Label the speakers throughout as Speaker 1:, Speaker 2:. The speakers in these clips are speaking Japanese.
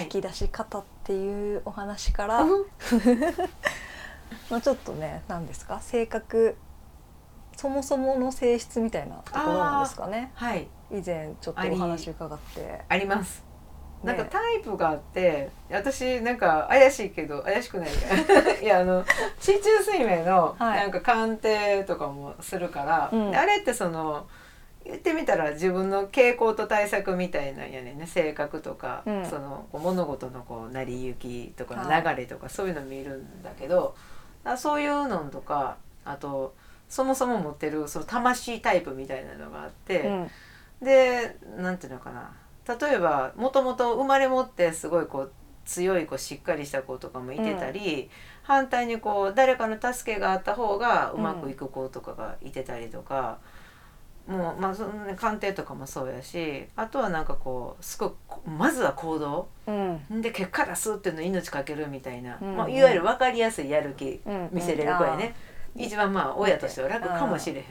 Speaker 1: 引き出し方っていうお話から、
Speaker 2: うん。
Speaker 1: まあちょっとね何ですか？性格そもそもの性質みたいなところなんですかね？
Speaker 2: はい、
Speaker 1: 以前ちょっとお話伺って。
Speaker 2: あります。なんか
Speaker 1: ね
Speaker 2: タイプがあって、私なんか怪しいけど怪しくない。いやあの 市中水明の
Speaker 1: はい。
Speaker 2: なんか鑑定とかもするから、
Speaker 1: うん。
Speaker 2: であれってその言ってみたら自分の傾向と対策みたいなんやねんね。性格とか、
Speaker 1: うん。
Speaker 2: その物事のこう成り行きとか流れとか、そういうの見るんだけどあそういうのとかあとそもそも持ってるその魂タイプみたいなのがあって。
Speaker 1: うん。
Speaker 2: でなんていうのかな。例えばもともと生まれ持ってすごいこう強いこうしっかりした子とかもいてたり、反対にこう誰かの助けがあった方がうまくいく子とかがいてたりとか、もうまあその、ね、鑑定とかもそうやしあとはなんかこうすごくこまずは行動。
Speaker 1: うん。
Speaker 2: で結果出すっていうのに命かけるみたいな、
Speaker 1: うん
Speaker 2: まあ、いわゆる分かりやすいやる気
Speaker 1: うん
Speaker 2: 見せれる子やね、一番まあ親としては楽かもしれへん。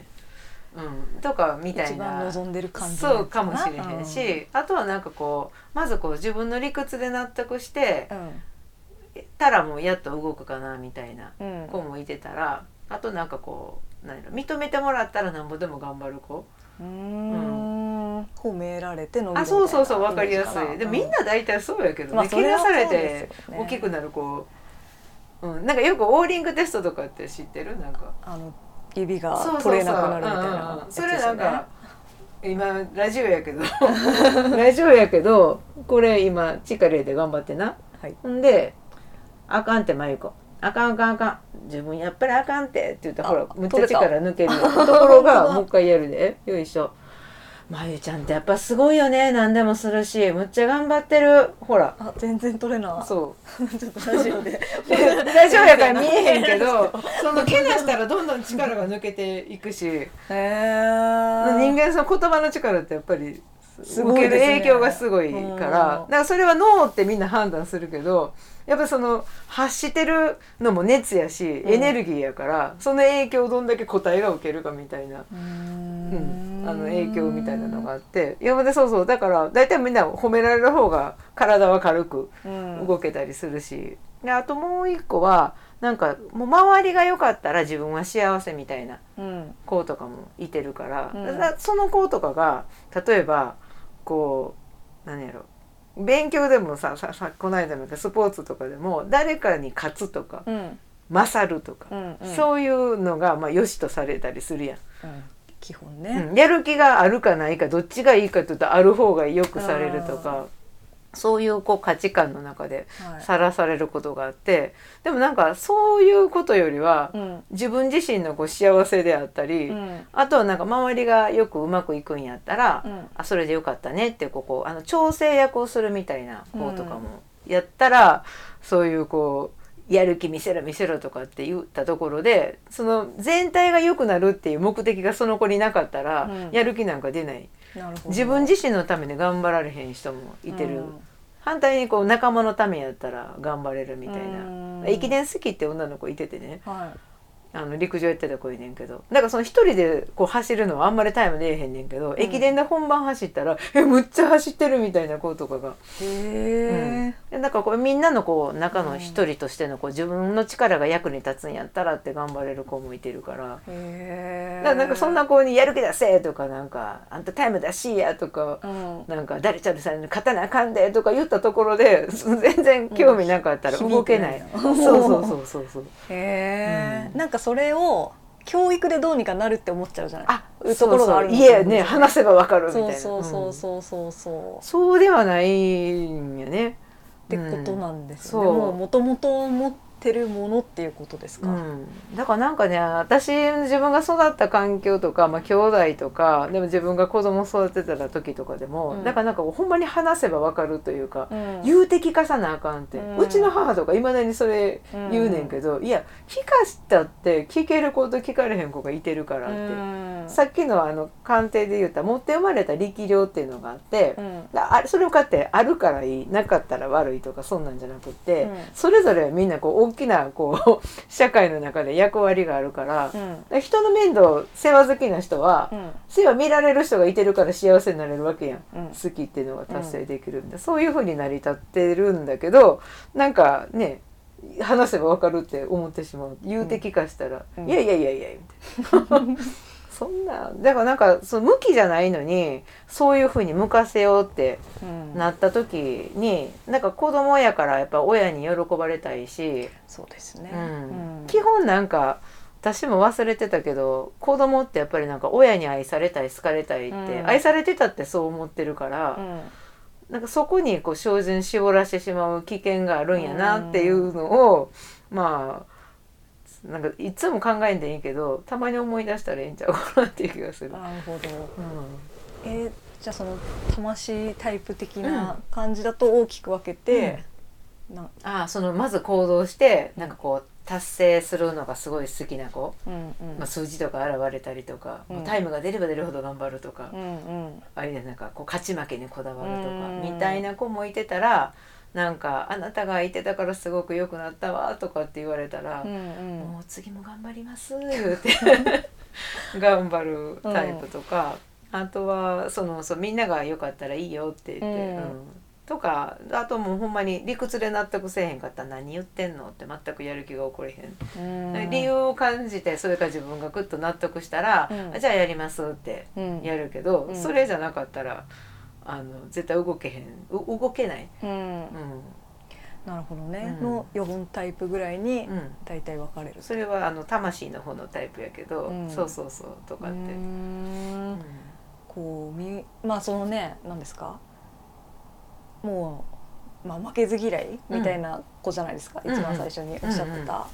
Speaker 2: うん、とかみたい
Speaker 1: 一番
Speaker 2: な
Speaker 1: 望んでる感じ
Speaker 2: そうかもしれへんし、あとはなんかこうまずこう自分の理屈で納得してたらもうやっと動くかなみたいな
Speaker 1: うんうん。
Speaker 2: 子もいてたらあとなんかこう何やろ認めてもらったらなんぼでも頑張る子。
Speaker 1: うーん。褒められて伸びる
Speaker 2: あそうそうそう分かりやすい。でもみん
Speaker 1: な
Speaker 2: な大体そうやけどね、
Speaker 1: まあそれは
Speaker 2: 怪我されて大きくなる子、うん、なんかよくオーリングテストとかって知ってる？なんか。
Speaker 1: あの指が取れなくなるみたいな
Speaker 2: うん。それなんか今ラジオやけど ラジオやけどこれ今力入れて頑張ってな。
Speaker 1: はい。
Speaker 2: ほんで「あかんってまゆこあかんあかんあかん。自分やっぱりあかんって」って言って
Speaker 1: あ
Speaker 2: ほらむっちゃ力抜ける。よところが もう一回やるで。よいしょ。まゆちゃんってやっぱすごいよね。何でもするしむっちゃ頑張ってる。ほら。
Speaker 1: あ全然取れない。
Speaker 2: そう。
Speaker 1: ちょっとラジオで。
Speaker 2: ラジオやから見えへんけど そのけなしたらどんどん力が抜けていくし。人間その言葉の力ってやっぱり受ける影響がすごいから。
Speaker 1: うん。
Speaker 2: だからそれはノーってみんな判断するけどやっぱその発してるのも熱やし
Speaker 1: うん。
Speaker 2: エネルギーやから、その影響をどんだけ個体が受けるかみたいな、
Speaker 1: う
Speaker 2: ん。
Speaker 1: ん。
Speaker 2: あの影響みたいなのがあって。いやでそうそうだから大体みんな褒められる方が体は軽く
Speaker 1: うん。
Speaker 2: 動けたりするし、であともう一個はなんかもう周りが良かったら自分は幸せみたいな
Speaker 1: うん。
Speaker 2: 子とかもいてるから,、
Speaker 1: うん。
Speaker 2: その子とかが例えばこう何やろ。勉強でもさささこの間のスポーツとかでも誰かに勝つとか
Speaker 1: うん。
Speaker 2: 勝るとか、
Speaker 1: うんうん。
Speaker 2: そういうのがまあ良しとされたりするやん、
Speaker 1: うん。基本ね。
Speaker 2: うん。やる気があるかないかどっちがいいかというとある方がよくされるとかそういうこう価値観の中で
Speaker 1: はい。
Speaker 2: さらされることがあってでもなんかそういうことよりは
Speaker 1: うん。
Speaker 2: 自分自身のこう幸せであったり、
Speaker 1: うん。
Speaker 2: あとはなんか周りがよくうまくいくんやったら、
Speaker 1: うん。
Speaker 2: あそれでよかったねってこうこうあの調整役をするみたいな子とかもやったら、そういうこうやる気見せろ見せろとかって言ったところでその全体が良くなるっていう目的がその子になかったら、
Speaker 1: うん。
Speaker 2: やる気なんか出ない自分自身のために頑張られへん人もいてる、
Speaker 1: うん。
Speaker 2: 反対にこう仲間のためやったら頑張れるみたいな、
Speaker 1: うん。
Speaker 2: 駅伝好きって女の子いててね。
Speaker 1: は
Speaker 2: あの陸上やってた子いねんけどだからその一人でこう走るのはあんまりタイム出えへんねんけど、駅伝で本番走ったら「えむっちゃ走ってる」みたいな子とかが。
Speaker 1: いへえ
Speaker 2: でだからこれみんなのこう中の一人としてのこう自分の力が役に立つんやったらって頑張れる子もいてるから。
Speaker 1: へえ
Speaker 2: だからなんかそんな子に「やる気出せ!」とかなんか「あんたタイム出しや!」とか
Speaker 1: うん
Speaker 2: なんか「誰ちゃんさんに勝たなあかんで!」とか言ったところで全然興味なかったら
Speaker 1: うん
Speaker 2: 動けない、
Speaker 1: 響いてないな
Speaker 2: そうそうそうそうそう
Speaker 1: へえ、
Speaker 2: うん
Speaker 1: なんかそれを教育でどうにかなるって思っちゃうじゃない？
Speaker 2: あ
Speaker 1: いうところがあるの
Speaker 2: そうそう家ね話せばわかるみたいな。
Speaker 1: そうそうそう
Speaker 2: うん
Speaker 1: そうそう。そう
Speaker 2: そうではないんよね。
Speaker 1: ってことなんですよね、もともと持っってるものっていうことですか、
Speaker 2: うん、だからなんかね私自分が育った環境とか、まあ、兄弟とかでも自分が子供育ててた時とかでも、
Speaker 1: うん。
Speaker 2: だからなんかほんまに話せば分かるというか、
Speaker 1: うん。
Speaker 2: 有的化さなあかんって、
Speaker 1: う。
Speaker 2: うん。ちの母とかいまだにそれ言うねんけど、いや聞かしたって聞ける子と聞かれへん子がいてるからって、
Speaker 1: うん。
Speaker 2: さっきのあの鑑定で言った持って生まれた力量っていうのがあって。あそれを買ってあるからいいなかったら悪いとかそんなんじゃなくって、
Speaker 1: うん。
Speaker 2: それぞれみんなこう大きなこう 社会の中で役割があるから
Speaker 1: う、ん。
Speaker 2: 人の面倒世話好きな人は、
Speaker 1: うん。
Speaker 2: 世話見られる人がいてるから幸せになれるわけやん。
Speaker 1: うん。
Speaker 2: 好きっていうのが達成できるんで、そういうふうに成り立ってるんだけどなんかね話せば分かるって思ってしまう。有的化したら「
Speaker 1: うん。
Speaker 2: いやいやいやいや」みたいな そんなだからなんかその向きじゃないのにそういうふうに向かせようって
Speaker 1: うん。
Speaker 2: なった時になんか子供やからやっぱ親に喜ばれたいし、
Speaker 1: そうですね、
Speaker 2: うん。
Speaker 1: うん。
Speaker 2: 基本なんか私も忘れてたけど子供ってやっぱりなんか親に愛されたい好かれたいって、
Speaker 1: うん。
Speaker 2: 愛されてたってそう思ってるから、
Speaker 1: うん。
Speaker 2: なんかそこにこう照準絞らしてしまう危険があるんやなっていうのを、まあなんかいつも考えんでいいけどたまに思い出したらええんちゃうかなっていう気がする。
Speaker 1: なるほど。
Speaker 2: う
Speaker 1: えーじゃあその魂タイプ的な感じだと大きく分けて、なん
Speaker 2: ああそのまず行動してなんかこう達成するのがすごい好きな子、
Speaker 1: うんうん。
Speaker 2: まあ、数字とか現れたりとか、
Speaker 1: うん。
Speaker 2: もうタイムが出れば出るほど頑張るとか、
Speaker 1: うんうん。
Speaker 2: あれでなんか。こう勝ち負けにこだわるとか、
Speaker 1: うん。
Speaker 2: みたいな子もいてたらなんか「あなたがいてたからすごく良くなったわ」とかって言われたら「
Speaker 1: うんうん。
Speaker 2: もう次も頑張ります」言うて 頑張るタイプとか、あとはそのそうみんなが良かったらいいよって言って。
Speaker 1: うん。
Speaker 2: うん。とかあともうほんまに理屈で納得せえへんかったら何言ってんのって全くやる気が起これへん。
Speaker 1: うん。
Speaker 2: 理由を感じてそれから自分がグッと納得したら、じゃあやりますって
Speaker 1: うん
Speaker 2: やるけど、
Speaker 1: うん。
Speaker 2: それじゃなかったらあの絶対動けへん。う動けない、
Speaker 1: うん。
Speaker 2: うん。
Speaker 1: なるほどね、
Speaker 2: うん。
Speaker 1: の4タイプぐらいに
Speaker 2: うん、
Speaker 1: 大体分かれる
Speaker 2: それはあの魂の方のタイプやけど、
Speaker 1: うん。
Speaker 2: そうそうそうとかって、
Speaker 1: うこうみまあそのね何ですか？もう、まあ、負けず嫌いみたいな子じゃないですか、
Speaker 2: うん。
Speaker 1: 一番最初におっしゃってた、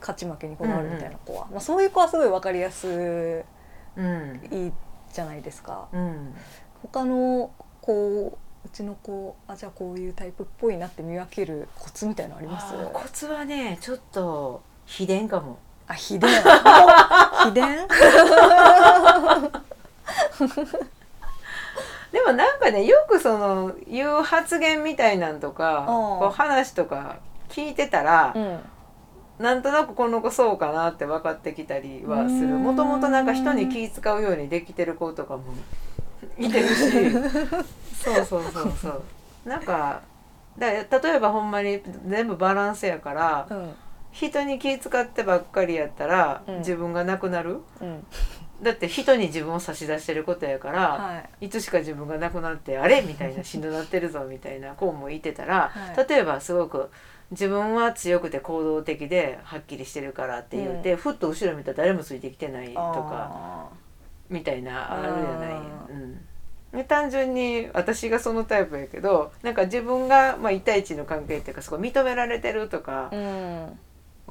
Speaker 1: 勝ち負けにこだわるみたいな子は、まあ、そういう子はすごい分かりやす
Speaker 2: うん。
Speaker 1: いいじゃないですか。
Speaker 2: うん
Speaker 1: 他のこううちの子あじゃあこういうタイプっぽいなって見分けるコツみたいのあります？
Speaker 2: コツはねちょっと秘伝かも。
Speaker 1: あ秘伝？秘伝？
Speaker 2: でもなんかねよくその言う発言みたいなんとか
Speaker 1: うん
Speaker 2: こう話とか聞いてたら、
Speaker 1: うん。
Speaker 2: なんとなくこの子そうかなって分かってきたりはする。もともとなんか人に気使うようにできてる子とかもいてるし。そうそうそうそう。なんかだ例えばほんまに全部バランスやから
Speaker 1: うん。
Speaker 2: 人に気使ってばっかりやったら、
Speaker 1: うん。
Speaker 2: 自分がなくなる。
Speaker 1: うん。
Speaker 2: だって人に自分を差し出してることやから、
Speaker 1: はい。
Speaker 2: いつしか自分がなくなってあれ？みたいなしんどなってるぞみたいな子もいてたら、
Speaker 1: はい。
Speaker 2: 例えばすごく自分は強くて行動的ではっきりしてるからって言って、ふっと後ろ見たら誰もついてきてないとか。
Speaker 1: あ
Speaker 2: みたいなあるじゃない。
Speaker 1: あ
Speaker 2: うん。で単純に私がそのタイプやけどなんか自分が、まあ、1対1の関係っていうかすごい認められてるとか、
Speaker 1: ーうん。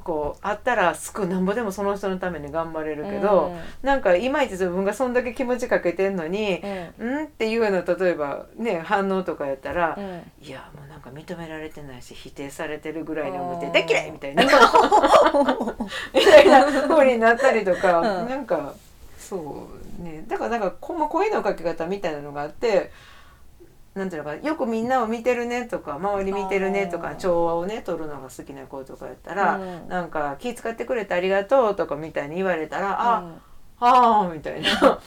Speaker 2: こうあったらすくなんぼでもその人のために頑張れるけど、なんかいまいち自分がそんだけ気持ちかけてんのに
Speaker 1: う、ん。
Speaker 2: んっていうような例えばね反応とかやったら、
Speaker 1: うん。
Speaker 2: いやもうなんか認められてないし否定されてるぐらいに思ってできないみたいな。みたいな風になったりとか、
Speaker 1: うん。
Speaker 2: なんかそうね。だからなんかこま声のかけ方みたいなのがあって。なんていうのかなよくみんなを見てるねとか周り見てるねとか調和をね取るのが好きな子とかやったら、
Speaker 1: うん。
Speaker 2: なんか気遣ってくれてありがとうとかみたいに言われたら、あ
Speaker 1: うん。
Speaker 2: あーみたいな。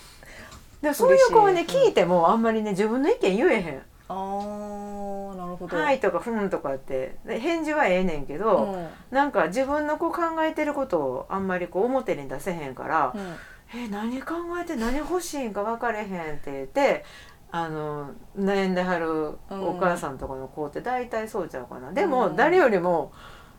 Speaker 2: でもそういう子はね聞いてもあんまりね自分の意見言えへん。
Speaker 1: あーなるほ「ど。
Speaker 2: はい」とか「ふん」とかって。で返事はええねんけど、
Speaker 1: うん。
Speaker 2: なんか自分のこう考えてることをあんまりこう表に出せへんから
Speaker 1: うん「
Speaker 2: え何考えて何欲しいんか分かれへん」って言ってあの悩んではるお母さんとかの子って大体そうちゃうかな。でも
Speaker 1: うん
Speaker 2: 誰よりも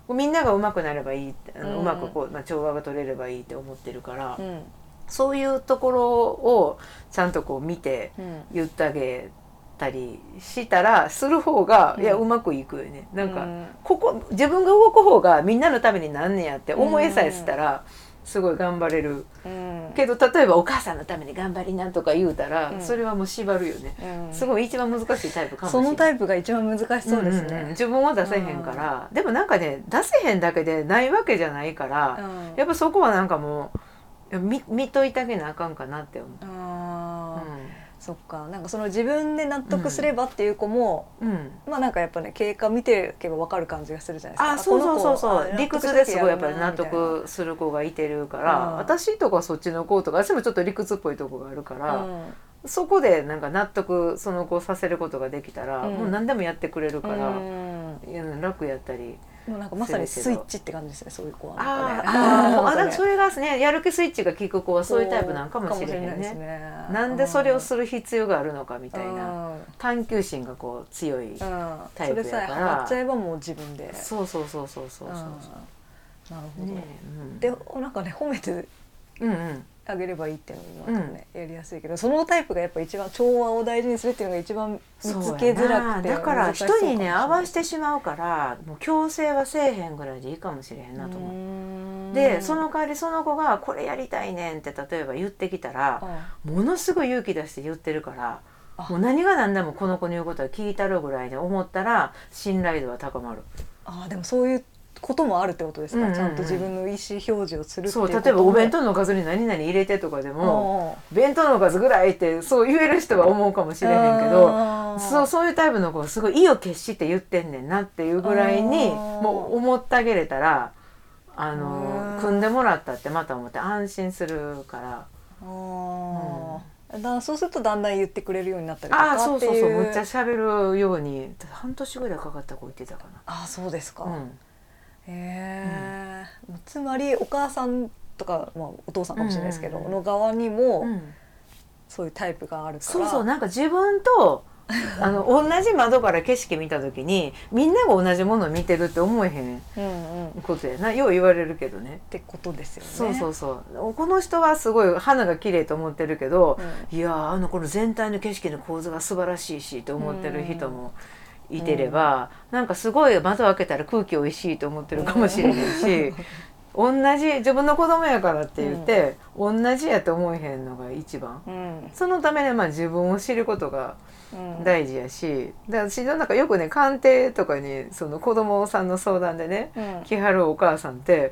Speaker 2: みんなが上手くなればいいあの
Speaker 1: うん
Speaker 2: うまくこう、まあ、調和が取れればいいって思ってるから、
Speaker 1: うん
Speaker 2: そういうところをちゃんとこう見て
Speaker 1: うん
Speaker 2: 言ってあげたりしたらする方が、
Speaker 1: うん
Speaker 2: いやうまくいくよねなんか、
Speaker 1: うん
Speaker 2: ここ自分が動く方がみんなのためになんねやって思いさえしたら、すごい頑張れる。
Speaker 1: うん。
Speaker 2: けど例えばお母さんのために頑張りなとか言うたら、
Speaker 1: うん。
Speaker 2: それはもう縛るよね、
Speaker 1: うん。
Speaker 2: すごい一番難しいタイプかも
Speaker 1: そのタイプが一番難しそうです
Speaker 2: んんん。
Speaker 1: ね。
Speaker 2: 自分は出せへんから、でもなんかね出せへんだけでないわけじゃないから、
Speaker 1: うん。
Speaker 2: やっぱそこはなんかもう見見といてあげなあかんかなって思う。
Speaker 1: そっか。なんかその自分で納得すればっていう子も、
Speaker 2: うん。うん。
Speaker 1: まあなんかやっぱね経過見てけば分かる感じがするじゃないですか。
Speaker 2: あそうそうそうそう。理屈ですごいやっぱり納
Speaker 1: 納得
Speaker 2: 得する子がいてるから、
Speaker 1: うん。
Speaker 2: 私とかそっちの子とか私もちょっと理屈っぽいとこがあるから、
Speaker 1: してやるなみ
Speaker 2: そこでなんか納得その子させることができたら、
Speaker 1: うん。
Speaker 2: もう何でもやってくれるから、楽やったり。
Speaker 1: もうなんかまさにスイッチって感じですねそういう子はなんかね。
Speaker 2: あー あーあ
Speaker 1: なんかね
Speaker 2: だそれがねやる気スイッチが効く子はそういうタイプなんかもしれへんね。
Speaker 1: ね
Speaker 2: なんでそれをする必要があるのかみ
Speaker 1: み
Speaker 2: たいな探求心がこう強い。タイプやから
Speaker 1: それさえハマっちゃえばもう自分で。
Speaker 2: そうそうそうそうそうそう
Speaker 1: うんなるほど。
Speaker 2: ねうん
Speaker 1: でなんかね褒めて
Speaker 2: うんうん
Speaker 1: あげればいいっていうのもなんかね、やりやすいけどそのタイプがやっぱ一番調和を大事にするっていうのが一番見つけづらくて
Speaker 2: だから人にね合わせて
Speaker 1: し
Speaker 2: しまうからもう強制はせえへんぐらいでいいかもしれへんなと思う。
Speaker 1: 思
Speaker 2: でその代わりその子が「これやりたいねん」って例えば言ってきたらものすごい勇気出して言ってるから
Speaker 1: あ。
Speaker 2: もう何が何でもこの子の言うことは聞いたるぐらいで思ったら信頼度は高まる。
Speaker 1: ああでもそういうこともあるってことですか、
Speaker 2: うんうんうん。
Speaker 1: ちゃんと自分の意思表示をする
Speaker 2: そう例えばお弁当のおかずに何々入れてとかでも弁当のおかずぐらいってそう言える人は思うかもしれへんけどそうそういうタイプの子がすごい意を決して言ってんねんなっていうぐらいにもう思ってあげれたらあ
Speaker 1: う
Speaker 2: の
Speaker 1: ん。
Speaker 2: 組んでもらったってまた思って安心するから。
Speaker 1: あー。だそうするとだんだん言ってくれるようになったりとか
Speaker 2: ああそうそうそうむっちゃ喋るように半年ぐらいかかった子言ってたか
Speaker 1: あーそうですか、
Speaker 2: な。うん
Speaker 1: へえ、つまりお母さんとか、まあ、お父さんかもしれないですけど、
Speaker 2: うん。うんうん
Speaker 1: の側にも
Speaker 2: うん
Speaker 1: そういうタイプがあるから、
Speaker 2: そうそうなんか自分と あの同じ窓から景色見た時にみんなが同じものを見てるって思えへん
Speaker 1: うんうん、っ
Speaker 2: ことやな。よう言われるけどね。
Speaker 1: てことですよね。
Speaker 2: そうそうそう。この人はすごい花が綺麗と思ってるけど、
Speaker 1: うん。
Speaker 2: いやーあのこの全体の景色の構図が素晴らしいしと思ってる人もいてれば、なんかすごい窓開けたら空気おいしいと思ってるかもしれないし、同じ自分の子供やからって言って、同じやと思えへんのが一番。
Speaker 1: うん。
Speaker 2: そのためにまあ自分を知ることが
Speaker 1: うん。
Speaker 2: 大事やし、で私の中よくね鑑定とかにその子供さんの相談でね
Speaker 1: うん。
Speaker 2: 来はるお母さんって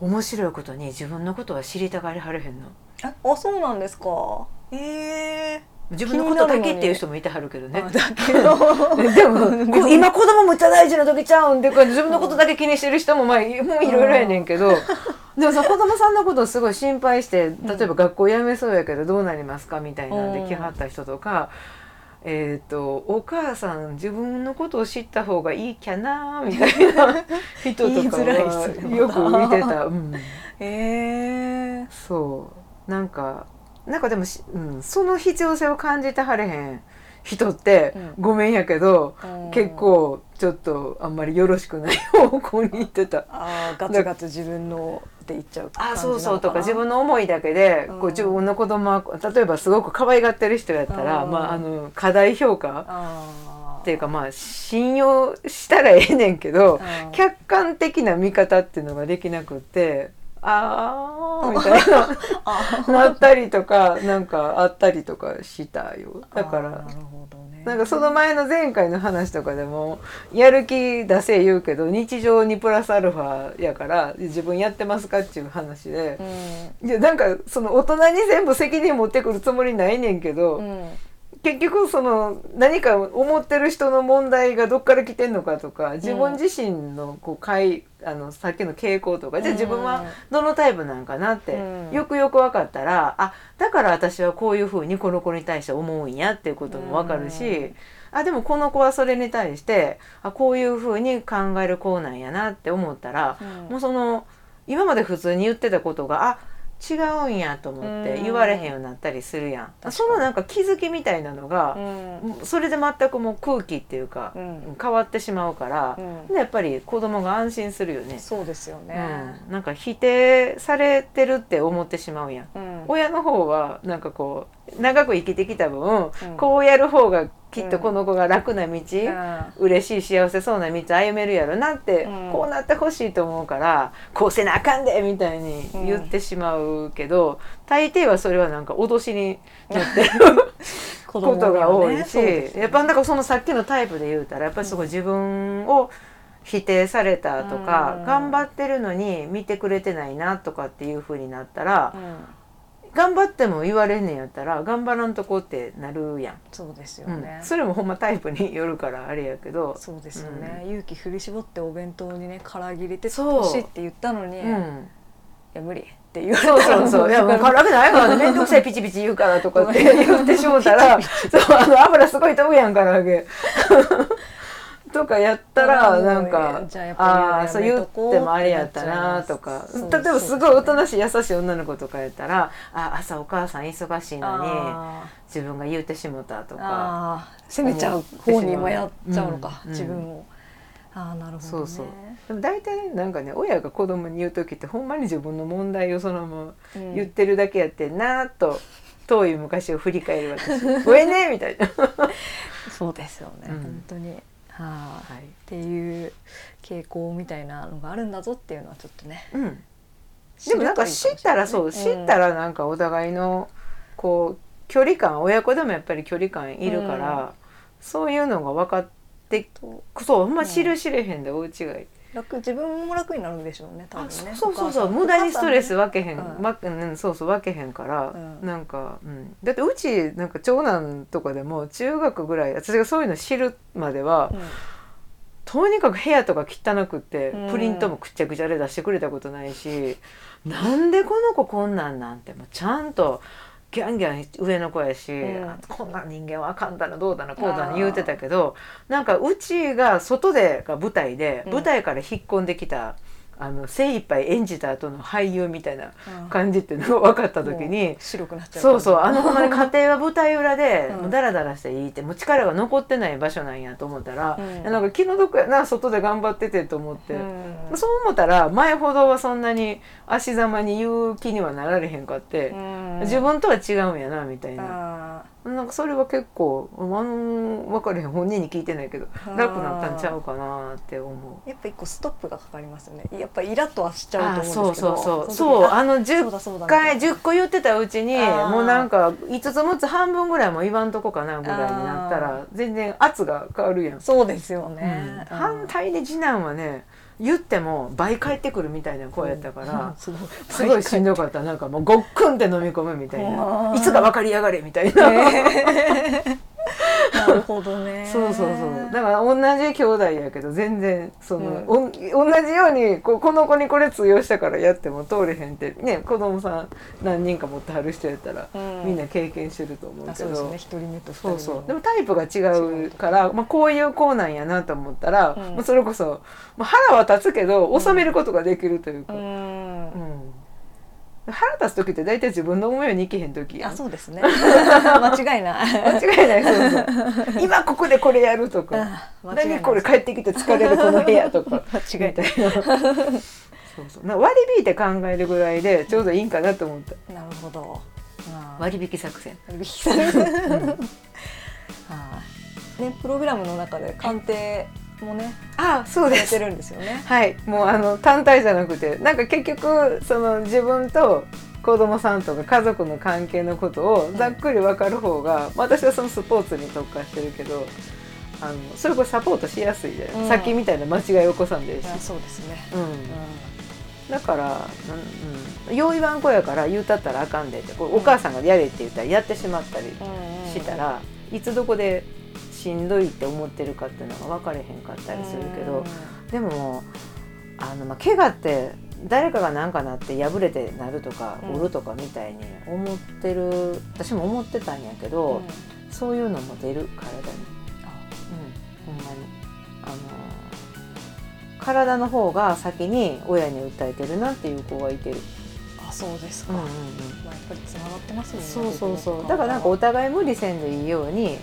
Speaker 1: うん。
Speaker 2: 面白いことに自分のことは知りたがりはれへんの。
Speaker 1: ああそうなんですか。ええ
Speaker 2: 自分のことだけっていう人もいてはるけどね。
Speaker 1: あだけど
Speaker 2: でもこ今子供むっちゃ大事な時ちゃうんってか自分のことだけ気にしてる人もまあいろいろやねんけど。でもさ子供さんのことをすごい心配して例えば学校辞めそうやけどどうなりますかみたいなんで来はった人とか。えー、とお母さん自分のことを知った方がいいきゃなみたいな 人とかはよく見てた、うん、
Speaker 1: ええ
Speaker 2: そう。なんかなんかでもし、うん、その必要性を感じてはれへん人って、
Speaker 1: うん。
Speaker 2: ごめんやけど、
Speaker 1: うん。
Speaker 2: 結構ちょっとあんまりよろしくない方向に行ってた。
Speaker 1: あーガツガツ自分のって言っちゃう
Speaker 2: あそうそうとか自分の思いだけで、
Speaker 1: うん。
Speaker 2: こう自分の子供は例えばすごく可愛がってる人やったら、
Speaker 1: うん。
Speaker 2: まあ、あの過大評価
Speaker 1: あ
Speaker 2: っていうかまあ信用したらええねんけど、
Speaker 1: うん。
Speaker 2: 客観的な見方っていうのができなくってあーみたいな。
Speaker 1: あ
Speaker 2: なったりとかなんかあったりとかしたよ。だから
Speaker 1: なるほどね。
Speaker 2: なんかその前の前回の話とかでもやる気出せ言うけど日常にプラスアルファやから自分やってますかっていう話で。
Speaker 1: う、ん。
Speaker 2: いやなんかその大人に全部責任持ってくるつもりないねんけど、
Speaker 1: うん
Speaker 2: 結局その何か思ってる人の問題がどっから来てんのかとか自分自身のこうかいあのさっきの傾向とか、じゃあ自分はどのタイプなんかなって、
Speaker 1: うん。
Speaker 2: よくよく分かったらあだから私はこういうふうにこの子に対して思うんやっていうことも分かるし、
Speaker 1: うん。
Speaker 2: あでもこの子はそれに対してあこういうふうに考える子なんやなって思ったら、
Speaker 1: うん。
Speaker 2: もうその今まで普通に言ってたことがあ違うんやと思って
Speaker 1: うん。
Speaker 2: 言われへんようになったりするやん、そのなんか気づきみたいなのが
Speaker 1: う、ん。
Speaker 2: それで全くもう空気っていうか、
Speaker 1: うん。
Speaker 2: 変わってしまうから、
Speaker 1: うん。
Speaker 2: でやっぱり子供が安心するよね。
Speaker 1: そうですよね。
Speaker 2: うん、なんか否定されてるって思ってしまうやん。
Speaker 1: うん。
Speaker 2: 親の方はなんかこう長く生きてきた分、
Speaker 1: うん。
Speaker 2: こうやる方がきっとこの子が楽な道、
Speaker 1: うん。
Speaker 2: 嬉しい幸せそうな道歩めるやろなって、
Speaker 1: うん。
Speaker 2: こうなってほしいと思うからこうせなあかんでみたいに言ってしまうけど、大抵はそれはなんか脅しになって ることが多いし、
Speaker 1: そうですよね。
Speaker 2: やっぱなんかそのさっきのタイプで言うたらやっぱりすごい自分を否定されたとか、
Speaker 1: うん。
Speaker 2: 頑張ってるのに見てくれてないなとかっていう風になったら、
Speaker 1: うん
Speaker 2: 頑張っても言われんねんやったら頑張らんとこってなるやん。
Speaker 1: そうですよ
Speaker 2: うん。
Speaker 1: ね、
Speaker 2: それもほんまタイプによるからあれやけど。
Speaker 1: そうですよね、勇気振り絞ってお弁当にね唐揚げ入れて
Speaker 2: そう。
Speaker 1: ほしいって言ったのに、い
Speaker 2: うん、
Speaker 1: や無理って言われ
Speaker 2: そう
Speaker 1: たら
Speaker 2: そう。そうい。やもう唐揚げないからね面倒くさいピチピチ言うからとかって言ってしもたら そうあの油すごい飛ぶやん唐揚げとかやったらなんか
Speaker 1: あ
Speaker 2: ああそう言ってもあれやったなとか。例えばすごいおとなしい優しい女の子とかやったらあ朝お母さん忙しいのに
Speaker 1: あ
Speaker 2: 自分が言うてしもたと
Speaker 1: ー。
Speaker 2: か
Speaker 1: 責めちゃう方にもやっちゃうのか、
Speaker 2: うん。
Speaker 1: 自分を、ああなるほどね。
Speaker 2: そうそう。でも大体なんかね親が子供に言う時ってほんまに自分の問題をそのまま
Speaker 1: うん。
Speaker 2: 言ってるだけやってんなと遠い昔を振り返る私ごめんねみたいな、
Speaker 1: そうですよね、
Speaker 2: うん。
Speaker 1: 本当にはあ、
Speaker 2: はい。
Speaker 1: っていう傾向みたいなのがあるんだぞっていうのはちょっとね。
Speaker 2: うん、でもなんか知ったらそう知った
Speaker 1: ら
Speaker 2: らなんかお互いのこう距離感親子でもやっぱり距離感いるから、そういうのが分かってそうほんま知る知れへんで大違い、
Speaker 1: 楽自分も楽になるんでしょうね多分ね。
Speaker 2: そうそうそう無駄にストレス分けへん、
Speaker 1: うん。
Speaker 2: わうん、そうそう分けへんから、
Speaker 1: うん。
Speaker 2: なんか、うん、だってうちなんか長男とかでも中学ぐらい私がそういうの知るまでは、
Speaker 1: さん。
Speaker 2: とにかく部屋とか汚くって、
Speaker 1: うん。
Speaker 2: プリントもくっちゃくちゃで出してくれたことないしなんでこの子こんなんなんてもうちゃんとギャンギャン上の子やし、
Speaker 1: うん。
Speaker 2: あこんな人間はあかんだなどうだなこうだな言うてたけどなんかうちが外でが舞台で、
Speaker 1: うん。
Speaker 2: 舞台から引っ込んできたあの精一杯演じた後の俳優みたいな感じっていうのが分かった時
Speaker 1: も
Speaker 2: に
Speaker 1: う。白くなっちゃう
Speaker 2: そうそうあのほんまに家庭は舞台裏でダラダラしていいってもう力が残ってない場所なんやと思ったら、
Speaker 1: う
Speaker 2: なんか気の毒やな外で頑張っててと思って、
Speaker 1: うん。
Speaker 2: そう思ったら前ほどはそんなに足ざまに言う気にはなられへんかって、
Speaker 1: うん。
Speaker 2: 自分とは違うんやなみたいな、
Speaker 1: あ
Speaker 2: なんかそれは結構あの分かれへん本人に聞いてないけど楽なったんちゃうかなって思う。
Speaker 1: ーやっぱ一個ストップがかかりますよね。やっぱイラッとはしちゃうと思うんですけど。
Speaker 2: そうそう
Speaker 1: の
Speaker 2: そう。あの
Speaker 1: 時あそう
Speaker 2: 10
Speaker 1: だそうだ
Speaker 2: 回
Speaker 1: みたいな。
Speaker 2: 10個言ってたうちにもうなんか5つ6つ半分ぐらいも言わんとこかなぐらいになった
Speaker 1: あ
Speaker 2: ら全然圧が変わるやん、
Speaker 1: そうですよ
Speaker 2: うん
Speaker 1: ね、うん。
Speaker 2: 反対で次男はね言っても倍返ってくるみたいな声やったから、
Speaker 1: うん。すごい
Speaker 2: しんどかった。なんかもうごっくんって飲み込むみたい
Speaker 1: あ
Speaker 2: な
Speaker 1: ー。
Speaker 2: いつか分かりやがれみたいな、
Speaker 1: なるほどね。
Speaker 2: そうそうそう。だから同じ兄弟やけど全然その、
Speaker 1: うん。
Speaker 2: おん同じようにここの子にこれ通用したからやっても通れへんって。ね子供さん何人か持ってはる人やったら、
Speaker 1: うん。
Speaker 2: みんな経験してると思うけど。
Speaker 1: あそうですね。一人目と
Speaker 2: そうそう。でもタイプが違うから、まあ、こういう子なんやなと思ったら、
Speaker 1: うん。
Speaker 2: まあ、それこそ、まあ、腹は立つけど収めることができるというか、
Speaker 1: う
Speaker 2: うん
Speaker 1: ん
Speaker 2: 腹立つ時って大体自分の思いにいけへん時。
Speaker 1: あそうですね。間違いない。
Speaker 2: 間違いない。そうそう。今ここでこれやるとか。何これ帰ってきて疲れるこの部屋とか。
Speaker 1: 間違いない。
Speaker 2: そうそう。な割り引いて考えるぐらいでちょうどいいんかなと思った
Speaker 1: なるほど。
Speaker 2: 割引作戦。
Speaker 1: 割引されるはい。ねプログラムの中で鑑定もね
Speaker 2: あそうです。
Speaker 1: てるんですよね。
Speaker 2: はい。もうあの単体じゃなくてなんか結局その自分と子供さんとか家族の関係のことをざっくり分かる方が、私はそのスポーツに特化してるけどあのそれこそサポートしやすいじゃない、
Speaker 1: うん。
Speaker 2: さっきみたいな間違い起こさんで。
Speaker 1: そうですね。
Speaker 2: うん。
Speaker 1: う
Speaker 2: だから、うんうん、よう言わん子やから言うたったらあかんでってこうお母さんがやれって言ったらやってしまったり
Speaker 1: んうん。
Speaker 2: したら、いつどこでしんどいって思ってるかっていうのが分かれへんかったりするけど、でもあの、まあ、怪我って誰かが何かなって破れてなるとか
Speaker 1: うん。
Speaker 2: 折るとかみたいに思ってる私も思ってたんやけど、
Speaker 1: うん。
Speaker 2: そういうのも出る体に、
Speaker 1: あ
Speaker 2: うん、ほんまに。あの体の方が先に親に訴えてるなっていう子がいてる。
Speaker 1: あそうですか、
Speaker 2: うんうんうん。
Speaker 1: まあ、やっぱりつながってますもんね
Speaker 2: そうそうそう。だからなんかお互い無理せんでいいように
Speaker 1: はい。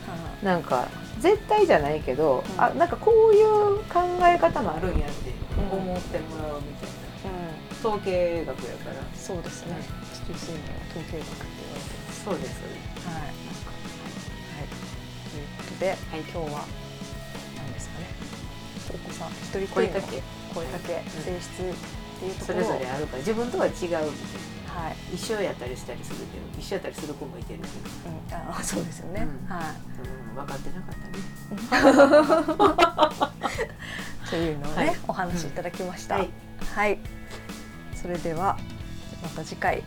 Speaker 2: なんか絶対じゃないけど、
Speaker 1: うん。
Speaker 2: あなんかこういう考え方もあるんやって思ってもらうみたいな、
Speaker 1: うん。
Speaker 2: 統計学やから。
Speaker 1: そうですね。地球生命は統計学って言われてます
Speaker 2: そうです。
Speaker 1: はい。
Speaker 2: は
Speaker 1: いうことで、
Speaker 2: い
Speaker 1: 今日は何ですかね？お子さん。一人
Speaker 2: 声かけ。
Speaker 1: 声かけ、
Speaker 2: うん
Speaker 1: 性質っていうとこ
Speaker 2: それぞれあるから。自分とは違うみたいな
Speaker 1: はい、
Speaker 2: 一緒やったりしたりするけど一緒やったりする子もいてるけど、
Speaker 1: うん、あそうですよね、
Speaker 2: うん。
Speaker 1: はい。
Speaker 2: うん、分かってなかったね。
Speaker 1: というのをね、
Speaker 2: はい。
Speaker 1: お話しいただきました。
Speaker 2: はい。
Speaker 1: はい、それではまた次回。
Speaker 2: はい。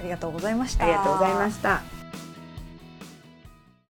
Speaker 1: ありがとうございました。
Speaker 2: ありがとうございました